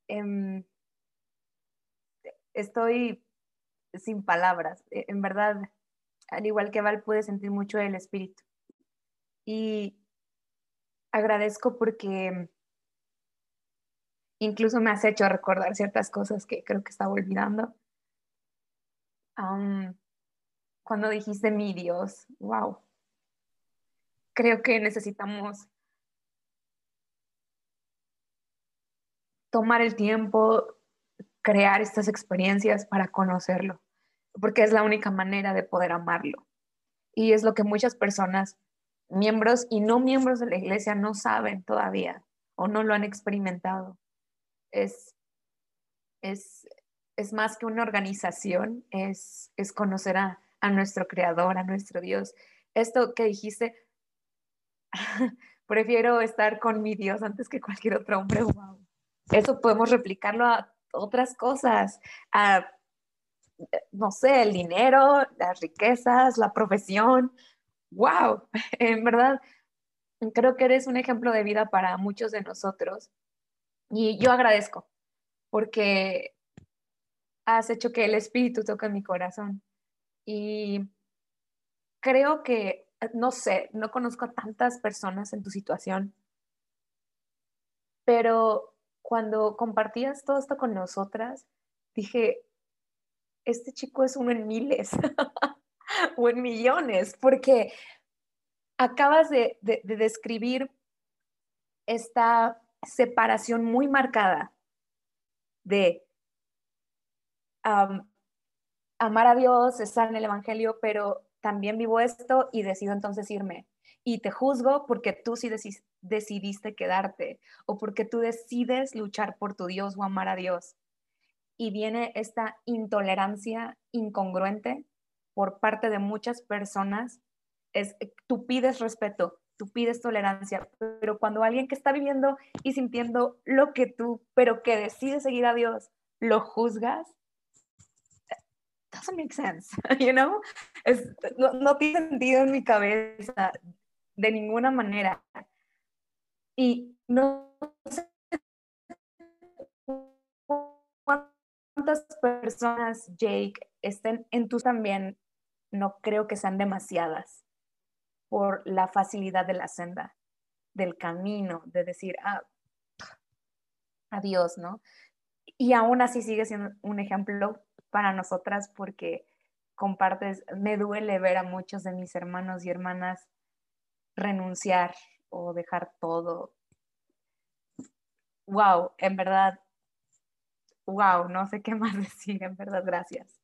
Em, estoy sin palabras. E, en verdad, al igual que Val, pude sentir mucho el espíritu. Y agradezco porque incluso me has hecho recordar ciertas cosas que creo que estaba olvidando. Cuando dijiste mi Dios, wow, creo que necesitamos tomar el tiempo, crear estas experiencias para conocerlo, porque es la única manera de poder amarlo. Y es lo que muchas personas, miembros y no miembros de la iglesia, no saben todavía o no lo han experimentado. Es, es, es más que una organización, es, es conocer a, a nuestro Creador, a nuestro Dios. Esto que dijiste, (laughs) prefiero estar con mi Dios antes que cualquier otro hombre. Wow. Eso podemos replicarlo a otras cosas, a, no sé, el dinero, las riquezas, la profesión. ¡Wow! (laughs) En verdad, creo que eres un ejemplo de vida para muchos de nosotros. Y yo agradezco porque has hecho que el Espíritu toque mi corazón. Y creo que, no sé, no conozco a tantas personas en tu situación, pero cuando compartías todo esto con nosotras, dije, este chico es uno en miles (laughs) o en millones, porque acabas de, describir esta separación muy marcada de amar a Dios, estar en el Evangelio, pero también vivo esto y decido entonces irme. Y te juzgo porque tú sí decidiste quedarte o porque tú decides luchar por tu Dios o amar a Dios. Y viene esta intolerancia incongruente por parte de muchas personas. Es, tú pides respeto, tú pides tolerancia, pero cuando alguien que está viviendo y sintiendo lo que tú, pero que decide seguir a Dios, lo juzgas, (laughs) you know? no, tiene sentido en mi cabeza de ninguna manera. Y no sé cuántas personas, Jake, estén en tú también, no creo que sean demasiadas por la facilidad de la senda, del camino, de decir, ah, adiós, ¿no? Y aún así sigue siendo un ejemplo para nosotras porque compartes, me duele ver a muchos de mis hermanos y hermanas renunciar o dejar todo. Wow, en verdad, wow, no sé qué más (laughs) decir, en verdad, gracias.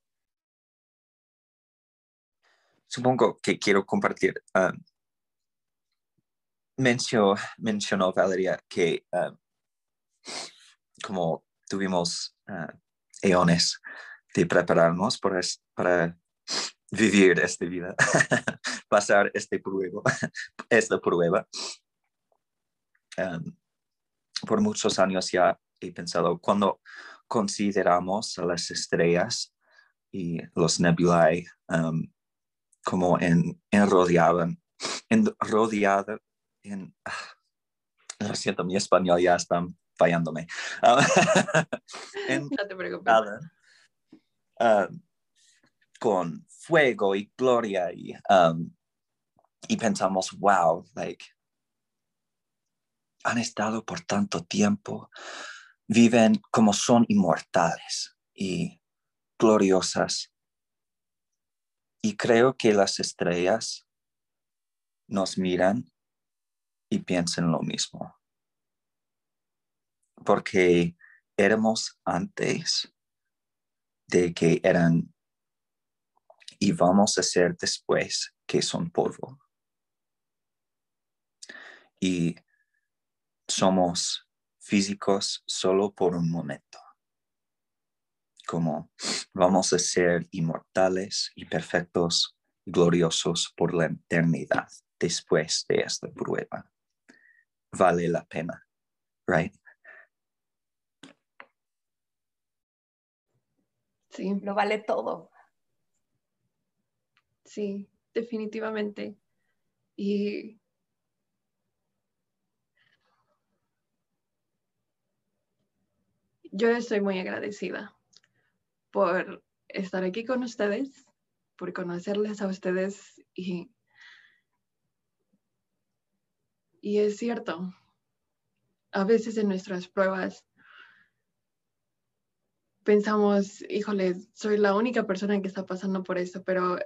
Supongo que quiero compartir. Um, mencionó, Valeria que um, como tuvimos uh, eones de prepararnos para, para vivir esta vida, (laughs) pasar este prueba, (laughs) esta prueba. Um, por muchos años ya he pensado, cuando consideramos a las estrellas y los nebulae um, como en, en, rodeada en... Ah, lo siento, mi español ya está fallándome. (laughs) no te preocupes. Um, con fuego y gloria y, um, y pensamos, wow, like, han estado por tanto tiempo, viven como son inmortales y gloriosas. Y creo que las estrellas nos miran y piensan lo mismo. Porque éramos antes de que eran y vamos a ser después que son polvo. Y somos físicos solo por un momento. Como vamos a ser inmortales y perfectos, gloriosos por la eternidad después de esta prueba. Vale la pena, right? Sí. Lo vale todo. Sí, definitivamente. Y yo estoy muy agradecida por estar aquí con ustedes, por conocerles a ustedes y, y es cierto, a veces en nuestras pruebas pensamos, híjole, soy la única persona que está pasando por esto, pero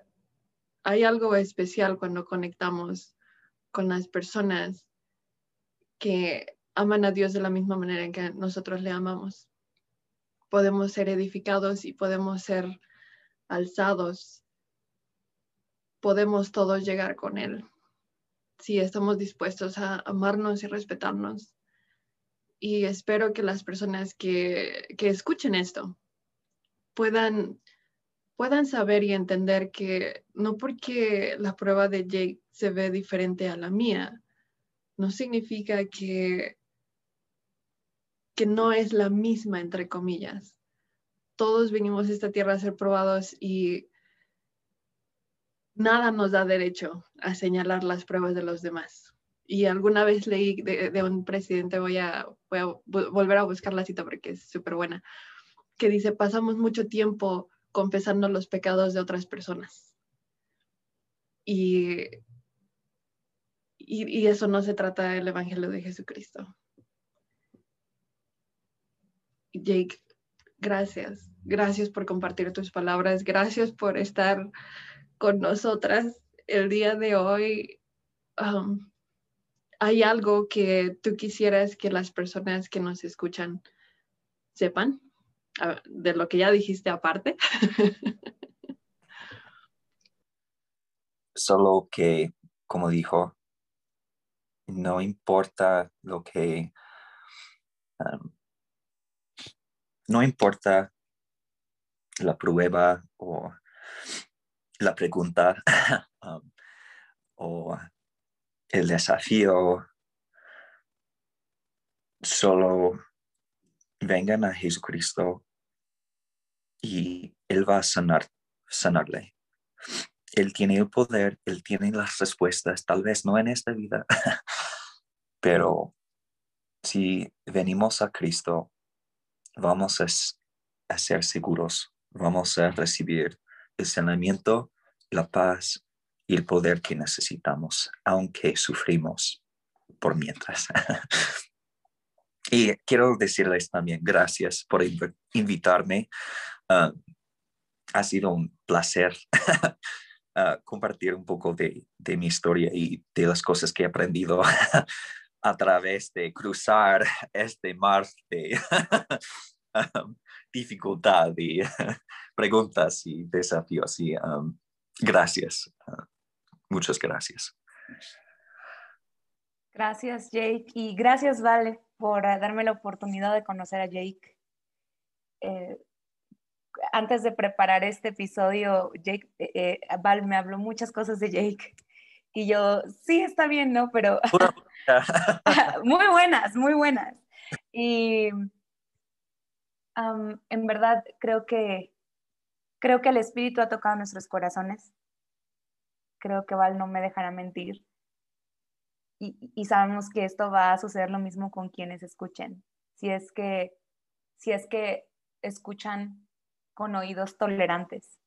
hay algo especial cuando conectamos con las personas que aman a Dios de la misma manera en que nosotros le amamos. Podemos ser edificados y podemos ser alzados. Podemos todos llegar con Él si estamos dispuestos a amarnos y respetarnos. Y espero que las personas que, que escuchen esto puedan, puedan saber y entender que no porque la prueba de Jake se ve diferente a la mía, no significa que, que no es la misma, entre comillas. Todos venimos a esta tierra a ser probados y nada nos da derecho a señalar las pruebas de los demás. Y alguna vez leí de, un presidente, voy a, voy a volver a buscar la cita porque es súper buena, que dice, pasamos mucho tiempo confesando los pecados de otras personas. Y, y, eso no se trata del Evangelio de Jesucristo. Jake, gracias. Gracias por compartir tus palabras. Gracias por estar con nosotras el día de hoy. Um, ¿Hay algo que tú quisieras que las personas que nos escuchan sepan de lo que ya dijiste aparte? (laughs) Solo que, como dijo, no importa lo que, no importa la prueba o la pregunta (laughs) o el desafío, solo vengan a Jesucristo y Él va a sanar, sanarle. Él tiene el poder, Él tiene las respuestas, tal vez no en esta vida, (laughs) pero si venimos a Cristo, vamos a, a ser seguros, vamos a recibir el sanamiento, la paz y el poder que necesitamos, aunque sufrimos por mientras. (laughs) y quiero decirles también gracias por invitarme. Ah, ha sido un placer (laughs) ah, compartir un poco de, de, mi historia y de las cosas que he aprendido (laughs) a través de cruzar este mar de um, dificultad y preguntas y desafíos. Y um, gracias, uh, muchas gracias. Gracias, Jake. Y gracias, Vale, por uh, darme la oportunidad de conocer a Jake. Eh, antes de preparar este episodio, Jake, eh, eh, Val me habló muchas cosas de Jake. Y yo, sí, está bien, ¿no? Pero (laughs) (laughs) muy buenas, muy buenas. Y en verdad creo que, creo que el Espíritu ha tocado nuestros corazones. Creo que Val no me dejará mentir. Y, y, sabemos que esto va a suceder lo mismo con quienes escuchen. Si es que, si es que escuchan con oídos tolerantes,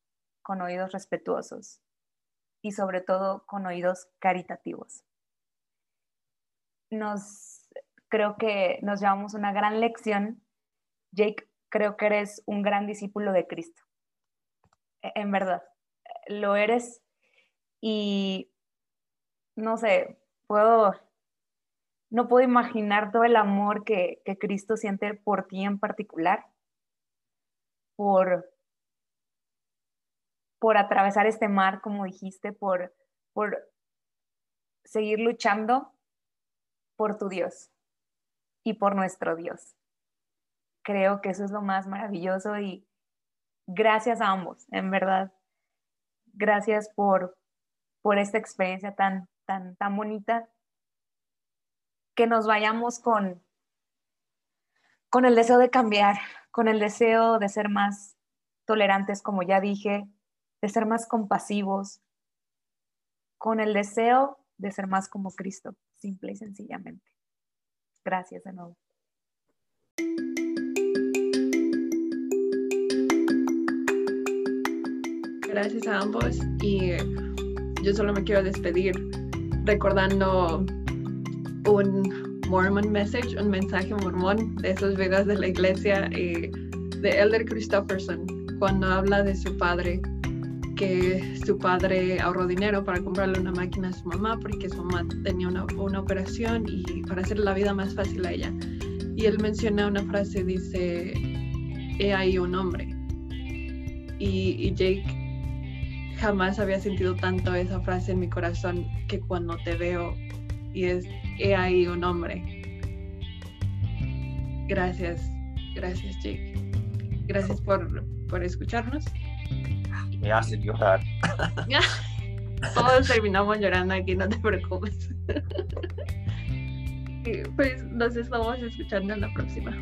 con oídos respetuosos y sobre todo con oídos caritativos. Nos, creo que nos llevamos una gran lección. Jake creo que eres un gran discípulo de Cristo. E, en verdad, lo eres y no sé, puedo, no puedo imaginar todo el amor que, que Cristo siente por ti en particular, por, por atravesar este mar, como dijiste, por, por seguir luchando por tu Dios y por nuestro Dios creo que eso es lo más maravilloso y gracias a ambos, en verdad. Gracias por, por esta experiencia tan, tan, tan bonita. Que nos vayamos con, con el deseo de cambiar, con el deseo de ser más tolerantes, como ya dije, de ser más compasivos, con el deseo de ser más como Cristo, simple y sencillamente. Gracias de nuevo. gracias a ambos y yo solo me quiero despedir recordando un Mormon message, un mensaje mormón de esos videos de la iglesia y de Elder Christopherson cuando habla de su padre, que su padre ahorró dinero para comprarle una máquina a su mamá porque su mamá tenía una, una operación y para hacerle la vida más fácil a ella. Y él menciona una frase, dice, he ahí un hombre. Y Jake jamás había sentido tanto esa frase en mi corazón que cuando te veo y es, he ahí un hombre. Gracias, gracias Jake. Gracias por, por escucharnos. Me hace llorar. (laughs) Todos terminamos llorando aquí, no te preocupes. (laughs) pues nos estamos escuchando en la próxima.